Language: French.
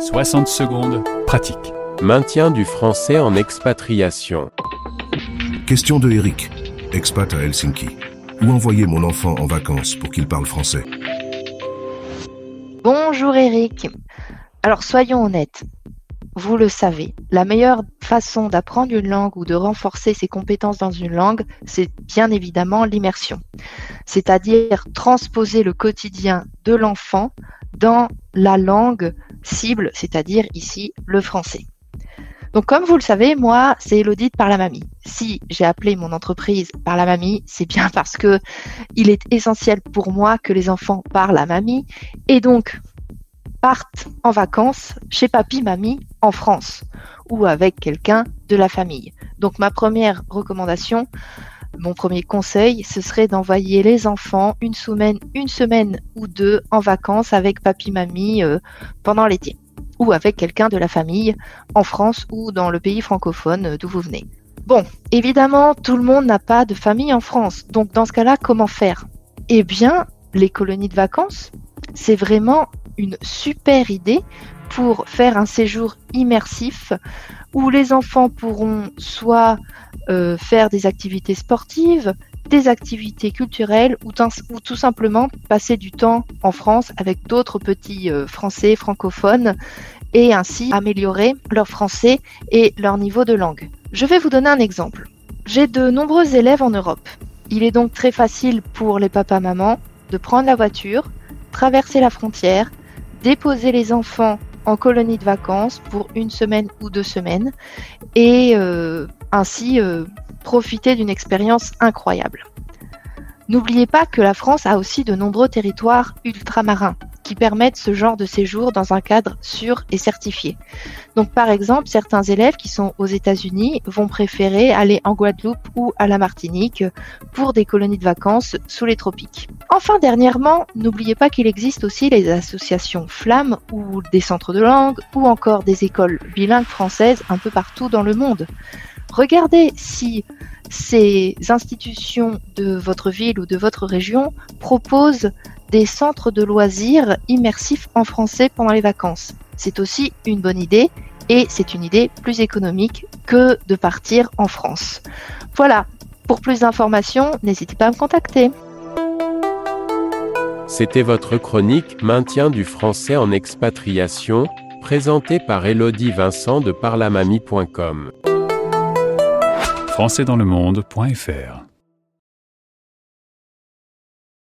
60 secondes, pratique. Maintien du français en expatriation. Question de Eric, expat à Helsinki. Où envoyer mon enfant en vacances pour qu'il parle français? Bonjour Eric. Alors soyons honnêtes. Vous le savez, la meilleure façon d'apprendre une langue ou de renforcer ses compétences dans une langue, c'est bien évidemment l'immersion. C'est-à-dire transposer le quotidien de l'enfant dans la langue cible, c'est-à-dire ici le français. Donc comme vous le savez, moi, c'est Elodie par la mamie. Si j'ai appelé mon entreprise par la mamie, c'est bien parce que il est essentiel pour moi que les enfants parlent à mamie et donc partent en vacances chez papy, mamie en France ou avec quelqu'un de la famille. Donc ma première recommandation, mon premier conseil, ce serait d'envoyer les enfants une semaine, une semaine ou deux en vacances avec papy, mamie euh, pendant l'été ou avec quelqu'un de la famille en France ou dans le pays francophone euh, d'où vous venez. Bon, évidemment, tout le monde n'a pas de famille en France. Donc dans ce cas-là, comment faire? Eh bien, les colonies de vacances, c'est vraiment une super idée pour faire un séjour immersif où les enfants pourront soit euh, faire des activités sportives, des activités culturelles ou, ou, tout simplement passer du temps en France avec d'autres petits euh, Français francophones et ainsi améliorer leur français et leur niveau de langue. Je vais vous donner un exemple. J'ai de nombreux élèves en Europe. Il est donc très facile pour les papas-mamans de prendre la voiture, traverser la frontière, déposer les enfants en colonie de vacances pour une semaine ou deux semaines et euh, ainsi euh, profiter d'une expérience incroyable. N'oubliez pas que la France a aussi de nombreux territoires ultramarins qui permettent ce genre de séjour dans un cadre sûr et certifié. Donc par exemple, certains élèves qui sont aux États-Unis vont préférer aller en Guadeloupe ou à la Martinique pour des colonies de vacances sous les tropiques. Enfin dernièrement, n'oubliez pas qu'il existe aussi les associations Flammes ou des centres de langue ou encore des écoles bilingues françaises un peu partout dans le monde. Regardez si ces institutions de votre ville ou de votre région proposent des centres de loisirs immersifs en français pendant les vacances. C'est aussi une bonne idée et c'est une idée plus économique que de partir en France. Voilà, pour plus d'informations, n'hésitez pas à me contacter. C'était votre chronique Maintien du français en expatriation, présentée par Elodie Vincent de parlamamie.com. françaisdanslemonde.fr